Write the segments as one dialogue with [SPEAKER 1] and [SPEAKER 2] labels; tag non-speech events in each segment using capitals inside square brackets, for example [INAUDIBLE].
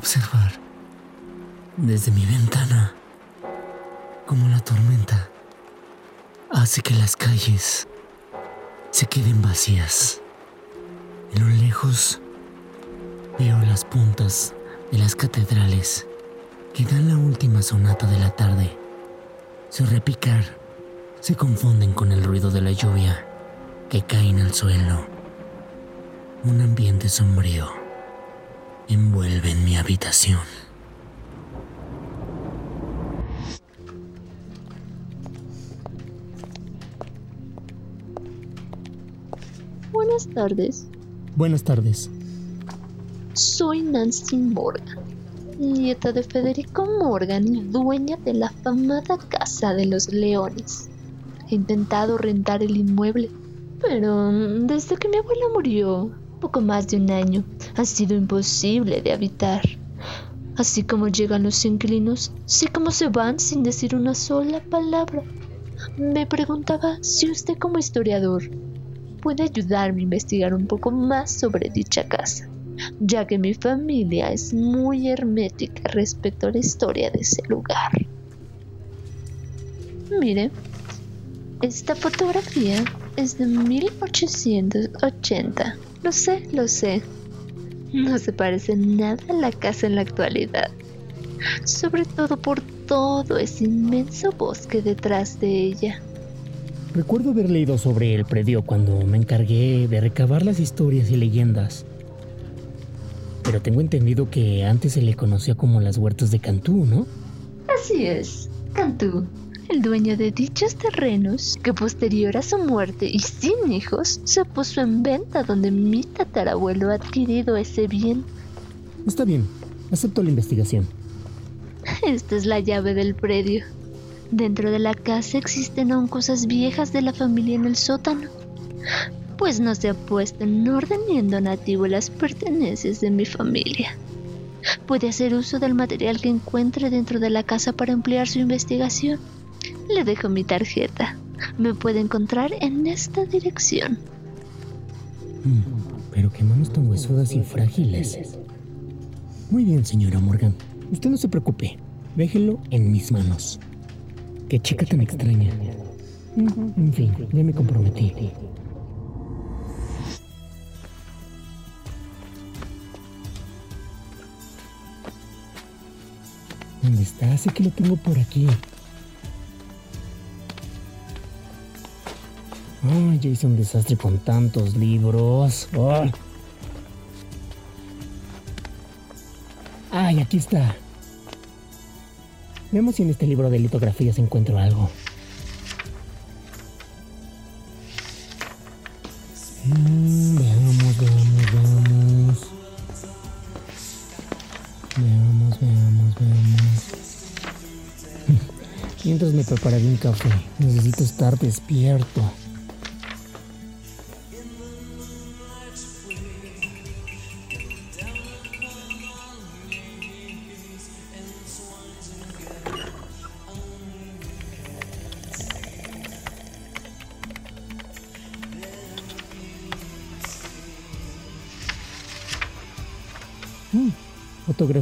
[SPEAKER 1] observar desde mi ventana como la tormenta hace que las calles se queden vacías. En lo lejos veo las puntas de las catedrales que dan la última sonata de la tarde. Su repicar se confunden con el ruido de la lluvia que cae en el suelo. Un ambiente sombrío envuelve en mi habitación.
[SPEAKER 2] Buenas tardes.
[SPEAKER 1] Buenas tardes.
[SPEAKER 2] Soy Nancy Morgan, nieta de Federico Morgan y dueña de la famada Casa de los Leones. He intentado rentar el inmueble, pero desde que mi abuela murió, poco más de un año, ha sido imposible de habitar. Así como llegan los inquilinos, sé cómo se van sin decir una sola palabra. Me preguntaba si usted como historiador puede ayudarme a investigar un poco más sobre dicha casa, ya que mi familia es muy hermética respecto a la historia de ese lugar. Mire, esta fotografía es de 1880. Lo sé, lo sé. No se parece nada a la casa en la actualidad. Sobre todo por todo ese inmenso bosque detrás de ella.
[SPEAKER 1] Recuerdo haber leído sobre el predio cuando me encargué de recabar las historias y leyendas. Pero tengo entendido que antes se le conocía como las huertas de Cantú, ¿no?
[SPEAKER 2] Así es, Cantú, el dueño de dichos terrenos, que posterior a su muerte y sin hijos, se puso en venta donde mi tatarabuelo ha adquirido ese bien.
[SPEAKER 1] Está bien, acepto la investigación.
[SPEAKER 2] Esta es la llave del predio. Dentro de la casa existen aún cosas viejas de la familia en el sótano, pues no se ha puesto en orden ni en donativo las pertenencias de mi familia. Puede hacer uso del material que encuentre dentro de la casa para ampliar su investigación. Le dejo mi tarjeta. Me puede encontrar en esta dirección.
[SPEAKER 1] Mm, pero qué manos tan huesudas y frágiles. Muy bien, señora Morgan. Usted no se preocupe. Déjelo en mis manos. Qué chica tan extraña. En fin, ya me comprometí. ¿Dónde está? Sé que lo tengo por aquí. Ay, ya hice un desastre con tantos libros. Ay. Ay, aquí está. Veamos si en este libro de litografías encuentro algo. Mm, veamos, veamos, veamos. Veamos, veamos, veamos. [LAUGHS] Mientras me prepararé un café, necesito estar despierto.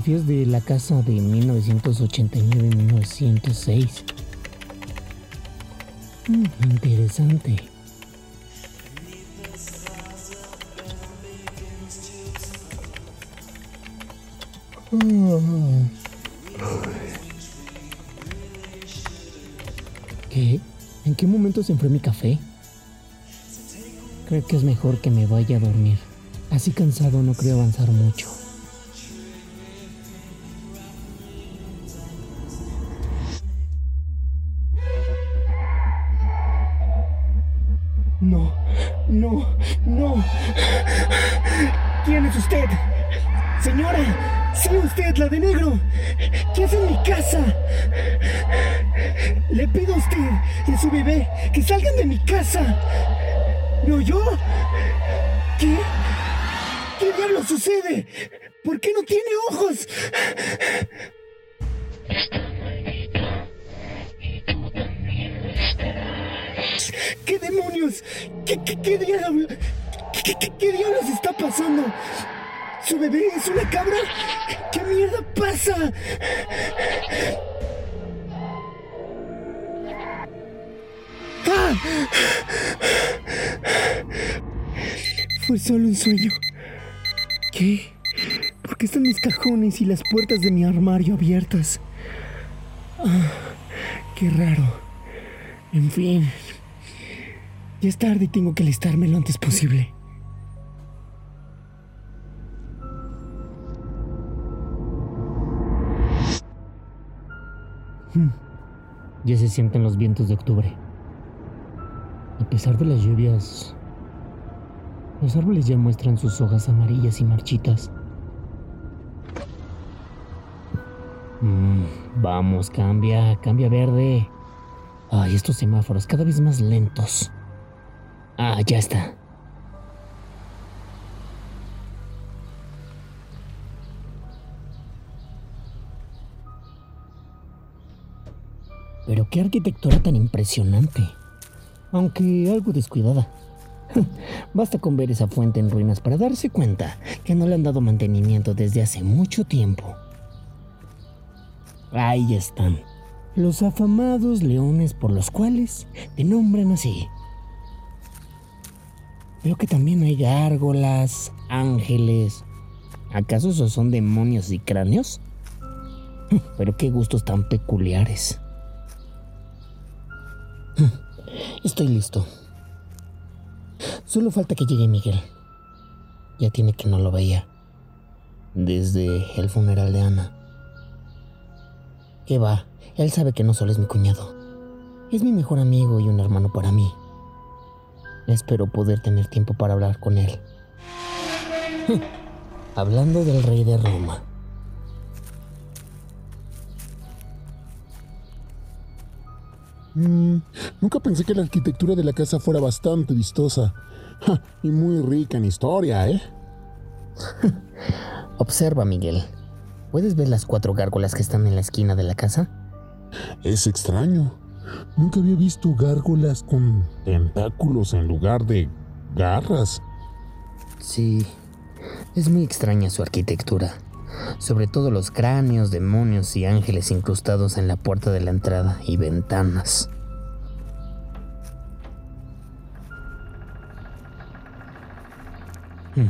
[SPEAKER 1] Fotografías de la casa de 1989-1906. Mm, interesante. ¿Qué? ¿En qué momento se enfrió mi café? Creo que es mejor que me vaya a dormir. Así cansado no creo avanzar mucho. Y a su bebé que salgan de mi casa. ¿Me oyó? ¿Qué? ¿Qué diablo sucede? ¿Por qué no tiene ojos? ¿Qué demonios? ¿Qué, qué, qué diablo? ¿Qué, qué, qué diablos está pasando? ¿Su bebé es una cabra? ¿Qué mierda pasa? Fue solo un sueño. ¿Qué? ¿Por qué están mis cajones y las puertas de mi armario abiertas? Ah, qué raro. En fin. Ya es tarde y tengo que alistarme lo antes posible. Ya se sienten los vientos de octubre. A pesar de las lluvias, los árboles ya muestran sus hojas amarillas y marchitas. Mm, vamos, cambia, cambia verde. Ay, estos semáforos cada vez más lentos. Ah, ya está. Pero qué arquitectura tan impresionante. Aunque algo descuidada. [LAUGHS] Basta con ver esa fuente en ruinas para darse cuenta que no le han dado mantenimiento desde hace mucho tiempo. Ahí están, los afamados leones por los cuales te nombran así. Veo que también hay gárgolas, ángeles. ¿Acaso esos son demonios y cráneos? [LAUGHS] Pero qué gustos tan peculiares. [LAUGHS] Estoy listo. Solo falta que llegue Miguel. Ya tiene que no lo veía. Desde el funeral de Ana. ¿Qué va? Él sabe que no solo es mi cuñado. Es mi mejor amigo y un hermano para mí. Espero poder tener tiempo para hablar con él. [LAUGHS] Hablando del rey de Roma.
[SPEAKER 3] Mm, nunca pensé que la arquitectura de la casa fuera bastante vistosa. y muy rica en historia, ¿eh? [LAUGHS]
[SPEAKER 1] Observa, Miguel. ¿Puedes ver las cuatro gárgolas que están en la esquina de la casa?
[SPEAKER 3] Es extraño. Nunca había visto gárgolas con tentáculos en lugar de garras.
[SPEAKER 1] Sí, es muy extraña su arquitectura. Sobre todo los cráneos, demonios y ángeles incrustados en la puerta de la entrada y ventanas. Hmm,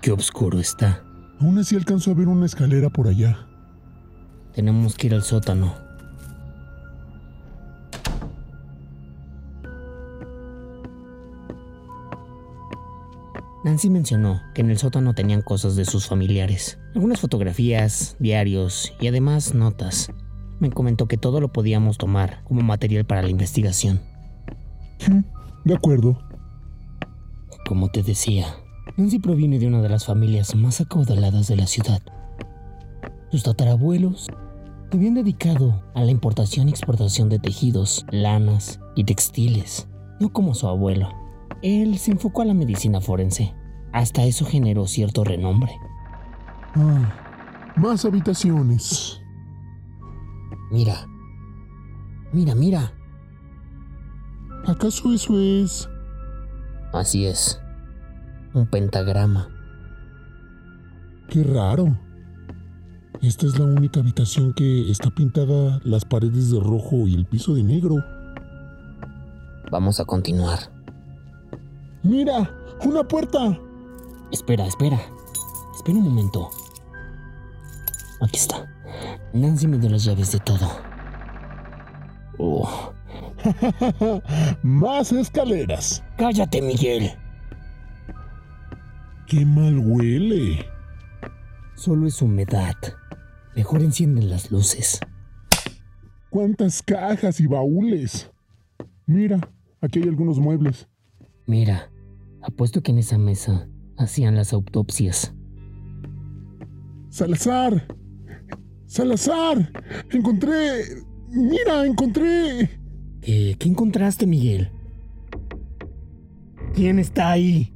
[SPEAKER 1] qué oscuro está.
[SPEAKER 3] Aún así alcanzo a ver una escalera por allá.
[SPEAKER 1] Tenemos que ir al sótano. Nancy mencionó que en el sótano tenían cosas de sus familiares, algunas fotografías, diarios y además notas. Me comentó que todo lo podíamos tomar como material para la investigación.
[SPEAKER 3] De acuerdo.
[SPEAKER 1] Como te decía, Nancy proviene de una de las familias más acaudaladas de la ciudad. Sus tatarabuelos se habían dedicado a la importación y exportación de tejidos, lanas y textiles, no como su abuelo, él se enfocó a la medicina forense. Hasta eso generó cierto renombre.
[SPEAKER 3] Ah, más habitaciones.
[SPEAKER 1] Mira. Mira, mira.
[SPEAKER 3] ¿Acaso eso es?
[SPEAKER 1] Así es. Un pentagrama.
[SPEAKER 3] Qué raro. Esta es la única habitación que está pintada las paredes de rojo y el piso de negro.
[SPEAKER 1] Vamos a continuar.
[SPEAKER 3] ¡Mira! ¡Una puerta!
[SPEAKER 1] Espera, espera. Espera un momento. Aquí está. Nancy me dio las llaves de todo.
[SPEAKER 3] Oh. [LAUGHS] Más escaleras.
[SPEAKER 1] Cállate, Miguel.
[SPEAKER 3] Qué mal huele.
[SPEAKER 1] Solo es humedad. Mejor encienden las luces.
[SPEAKER 3] ¿Cuántas cajas y baúles? Mira, aquí hay algunos muebles.
[SPEAKER 1] Mira, Apuesto que en esa mesa hacían las autopsias.
[SPEAKER 3] Salazar. Salazar. Encontré... Mira, encontré...
[SPEAKER 1] ¿Qué, ¿Qué encontraste, Miguel? ¿Quién está ahí?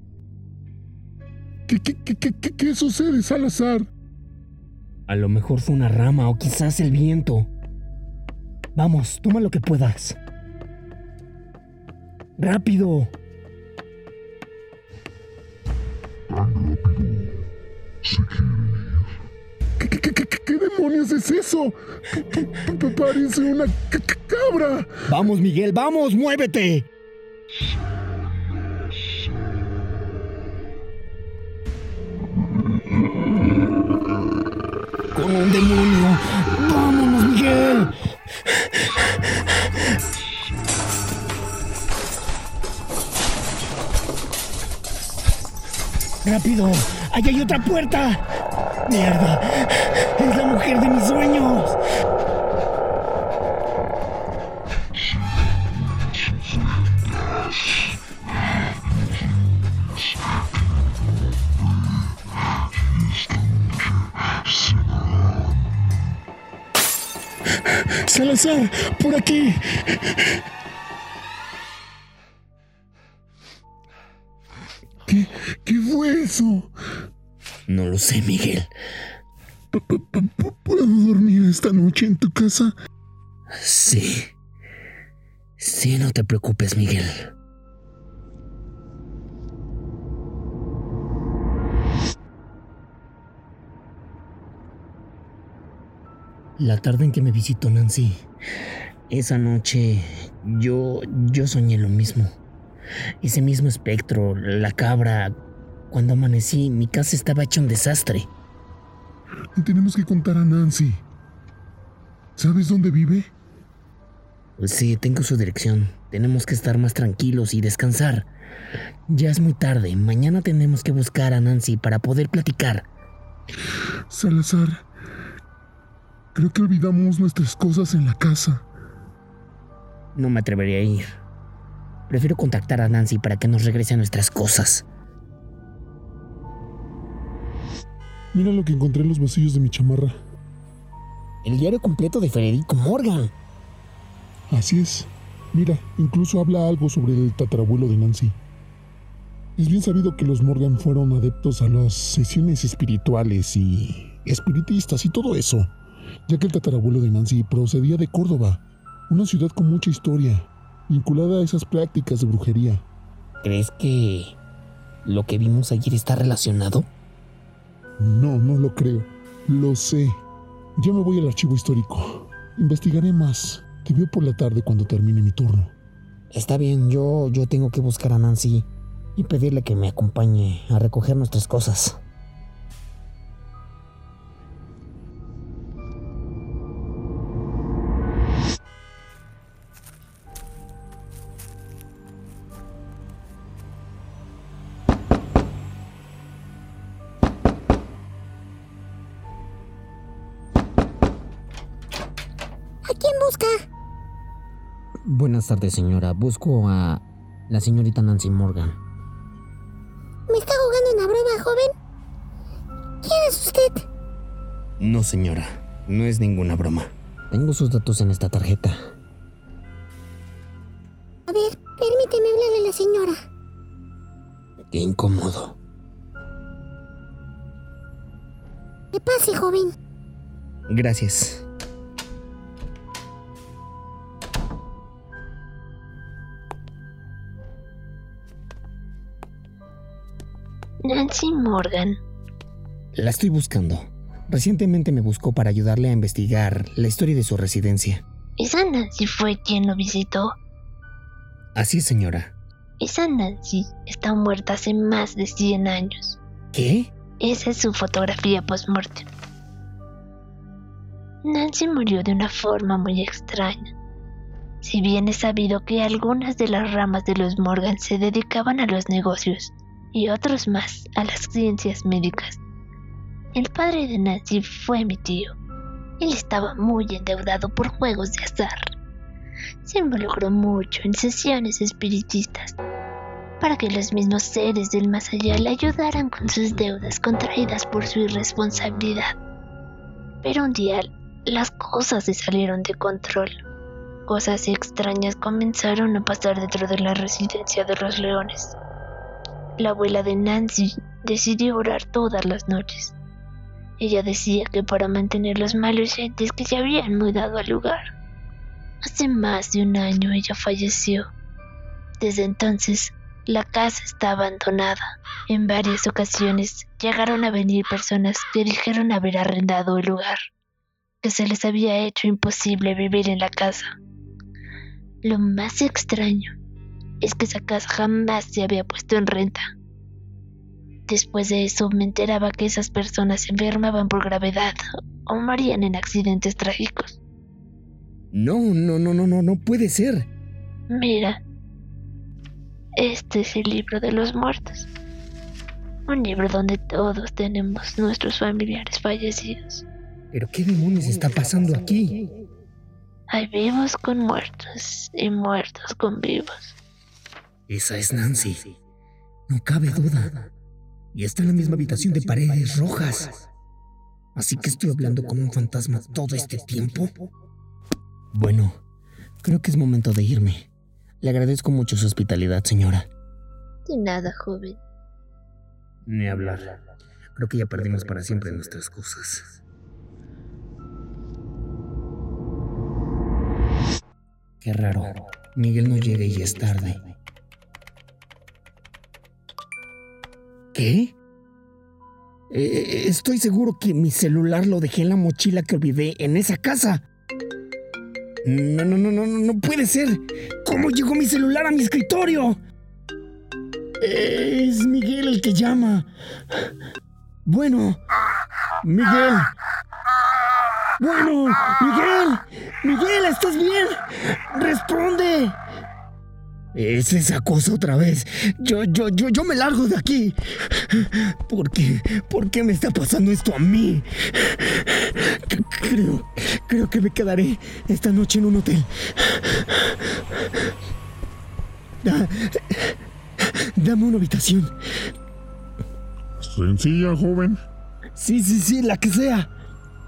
[SPEAKER 3] ¿Qué, qué, qué, qué, qué sucede, Salazar?
[SPEAKER 1] A lo mejor fue una rama o quizás el viento. Vamos, toma lo que puedas. ¡Rápido!
[SPEAKER 4] tan rápido.
[SPEAKER 3] ¿Qué, demonios es eso? Parece una cabra.
[SPEAKER 1] Vamos, Miguel, vamos, muévete. Con un demonio. Vámonos, Miguel. Rápido, ahí hay otra puerta. Mierda, es la mujer de mis sueños.
[SPEAKER 3] Salazar, por aquí. ¿Qué, qué fue eso?
[SPEAKER 1] No lo sé, Miguel.
[SPEAKER 3] ¿Puedo dormir esta noche en tu casa?
[SPEAKER 1] Sí. Sí, no te preocupes, Miguel. La tarde en que me visitó Nancy, esa noche yo yo soñé lo mismo. Ese mismo espectro, la cabra. Cuando amanecí, mi casa estaba hecha un desastre.
[SPEAKER 3] Tenemos que contar a Nancy. ¿Sabes dónde vive?
[SPEAKER 1] Sí, tengo su dirección. Tenemos que estar más tranquilos y descansar. Ya es muy tarde. Mañana tenemos que buscar a Nancy para poder platicar.
[SPEAKER 3] Salazar, creo que olvidamos nuestras cosas en la casa.
[SPEAKER 1] No me atrevería a ir. Prefiero contactar a Nancy para que nos regrese a nuestras cosas.
[SPEAKER 3] Mira lo que encontré en los bolsillos de mi chamarra.
[SPEAKER 1] El diario completo de Federico Morgan.
[SPEAKER 3] Así es. Mira, incluso habla algo sobre el tatarabuelo de Nancy. Es bien sabido que los Morgan fueron adeptos a las sesiones espirituales y espiritistas y todo eso, ya que el tatarabuelo de Nancy procedía de Córdoba, una ciudad con mucha historia, vinculada a esas prácticas de brujería.
[SPEAKER 1] ¿Crees que lo que vimos ayer está relacionado?
[SPEAKER 3] No, no lo creo. Lo sé. Ya me voy al archivo histórico. Investigaré más. Te veo por la tarde cuando termine mi turno.
[SPEAKER 1] Está bien, yo, yo tengo que buscar a Nancy y pedirle que me acompañe a recoger nuestras cosas. Buenas tardes, señora. Busco a la señorita Nancy Morgan.
[SPEAKER 4] ¿Me está jugando una broma, joven? ¿Quién es usted?
[SPEAKER 1] No, señora. No es ninguna broma. Tengo sus datos en esta tarjeta.
[SPEAKER 4] A ver, permíteme hablarle a la señora.
[SPEAKER 1] Qué incómodo.
[SPEAKER 4] Que pase, joven.
[SPEAKER 1] Gracias.
[SPEAKER 2] Nancy Morgan.
[SPEAKER 1] La estoy buscando. Recientemente me buscó para ayudarle a investigar la historia de su residencia.
[SPEAKER 2] Esa Nancy fue quien lo visitó.
[SPEAKER 1] Así es, señora.
[SPEAKER 2] Esa Nancy está muerta hace más de 100 años.
[SPEAKER 1] ¿Qué?
[SPEAKER 2] Esa es su fotografía post-mortem. Nancy murió de una forma muy extraña. Si bien es sabido que algunas de las ramas de los Morgan se dedicaban a los negocios y otros más a las ciencias médicas, el padre de Nancy fue mi tío. Él estaba muy endeudado por juegos de azar. Se involucró mucho en sesiones espiritistas para que los mismos seres del más allá le ayudaran con sus deudas contraídas por su irresponsabilidad. Pero un día las cosas se salieron de control. Cosas extrañas comenzaron a pasar dentro de la residencia de los leones. La abuela de Nancy decidió orar todas las noches. Ella decía que para mantener los malos entes que se habían mudado al lugar. Hace más de un año ella falleció. Desde entonces, La casa está abandonada. En varias ocasiones llegaron a venir personas que dijeron haber arrendado el lugar, que se les había hecho imposible vivir en la casa. Lo más extraño es que esa casa jamás se había puesto en renta. Después de eso me enteraba que esas personas se enfermaban por gravedad o morían en accidentes trágicos.
[SPEAKER 1] No, no, no, no, no, no puede ser.
[SPEAKER 2] Mira, este es el libro de los muertos. Un libro donde todos tenemos nuestros familiares fallecidos.
[SPEAKER 1] ¿Pero qué demonios está pasando aquí?
[SPEAKER 2] Hay vivos con muertos y muertos con vivos.
[SPEAKER 1] Esa es Nancy. No cabe duda. Y está en la misma habitación de paredes rojas. Así que estoy hablando con un fantasma todo este tiempo. Bueno, creo que es momento de irme. Le agradezco mucho su hospitalidad, señora.
[SPEAKER 2] De nada, joven.
[SPEAKER 1] Ni hablar. Creo que ya perdimos para siempre nuestras cosas. Qué raro. Miguel no llega y es tarde. ¿Qué? Eh, estoy seguro que mi celular lo dejé en la mochila que olvidé en esa casa. No, no, no, no, no, no puede ser. ¿Cómo llegó mi celular a mi escritorio? Es Miguel el que llama. Bueno, Miguel. Bueno, Miguel. Miguel, ¿estás bien? Responde. Es esa cosa otra vez. Yo, yo, yo, yo me largo de aquí. ¿Por qué? ¿Por qué me está pasando esto a mí? Creo, creo que me quedaré esta noche en un hotel. Da- dame una habitación.
[SPEAKER 3] Sencilla, joven.
[SPEAKER 1] Sí, sí, sí, la que sea.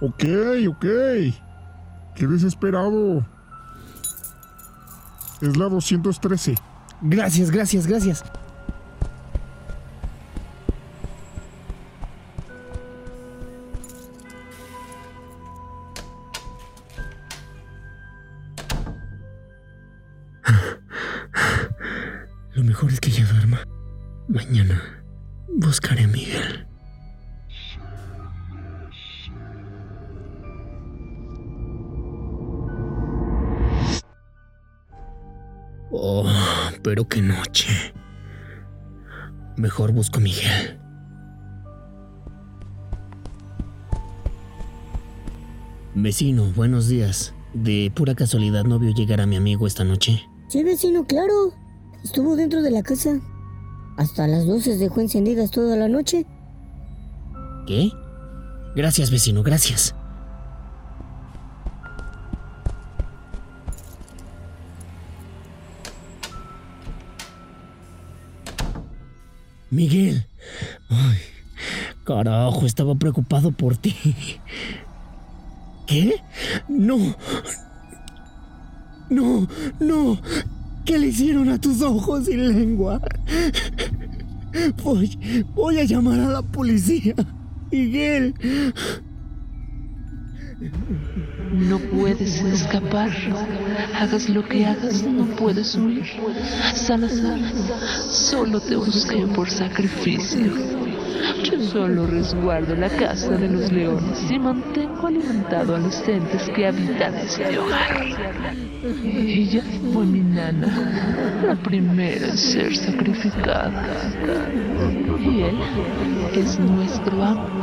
[SPEAKER 3] Ok, ok. Qué desesperado. Es la 213.
[SPEAKER 1] Gracias, gracias, gracias. Noche. Mejor busco a Miguel. Vecino, buenos días. De pura casualidad no vio llegar a mi amigo esta noche.
[SPEAKER 5] Sí, vecino, claro. Estuvo dentro de la casa. Hasta las luces dejó encendidas toda la noche.
[SPEAKER 1] ¿Qué? Gracias, vecino, gracias. Miguel. Carajo, estaba preocupado por ti. ¿Qué? No. No, no. ¿Qué le hicieron a tus ojos y lengua? Voy, voy a llamar a la policía. Miguel.
[SPEAKER 2] No puedes escapar. Hagas lo que hagas, no puedes huir. Salazar, solo te busqué por sacrificio. Yo solo resguardo la casa de los leones y mantengo alimentado a los entes que habitan este hogar. Ella fue mi nana, la primera en ser sacrificada. Y él es nuestro amo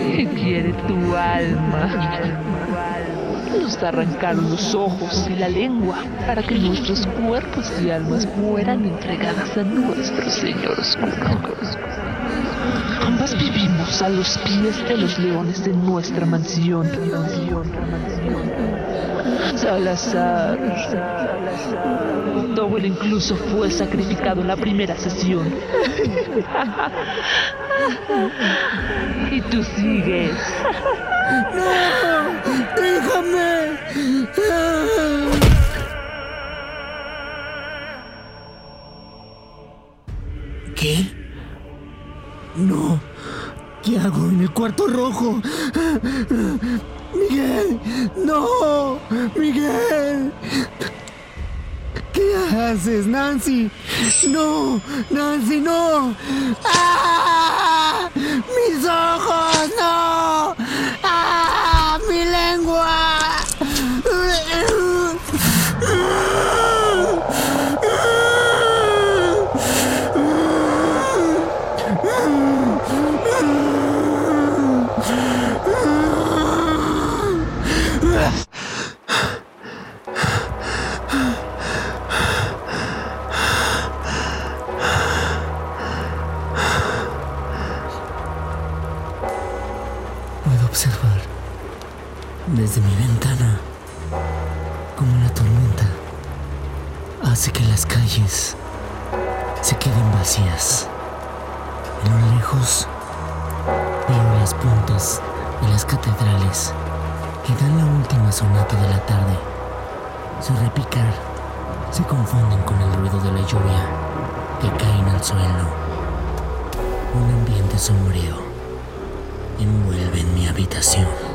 [SPEAKER 2] y quiere tu alma. Nos arrancaron los ojos y la lengua para que nuestros cuerpos y almas fueran entregadas a nuestro Señor Oscuro. Ambas vivimos a los pies de los leones de nuestra mansión. Salazar. Dowell incluso fue sacrificado en la primera sesión. y tú sigues.
[SPEAKER 1] ¡Déjame! ¿Qué? No. ¿Qué hago en el cuarto rojo? Miguel, no. Miguel. ¿Qué haces, Nancy? No, Nancy, no. ¡Ah! ¡Mis ojos, observar desde mi ventana como la tormenta hace que las calles se queden vacías. En lo lejos veo las puntas de las catedrales que dan la última sonata de la tarde. Su repicar se confunden con el ruido de la lluvia que caen al suelo. Un ambiente sombrío envuelve en mi habitación.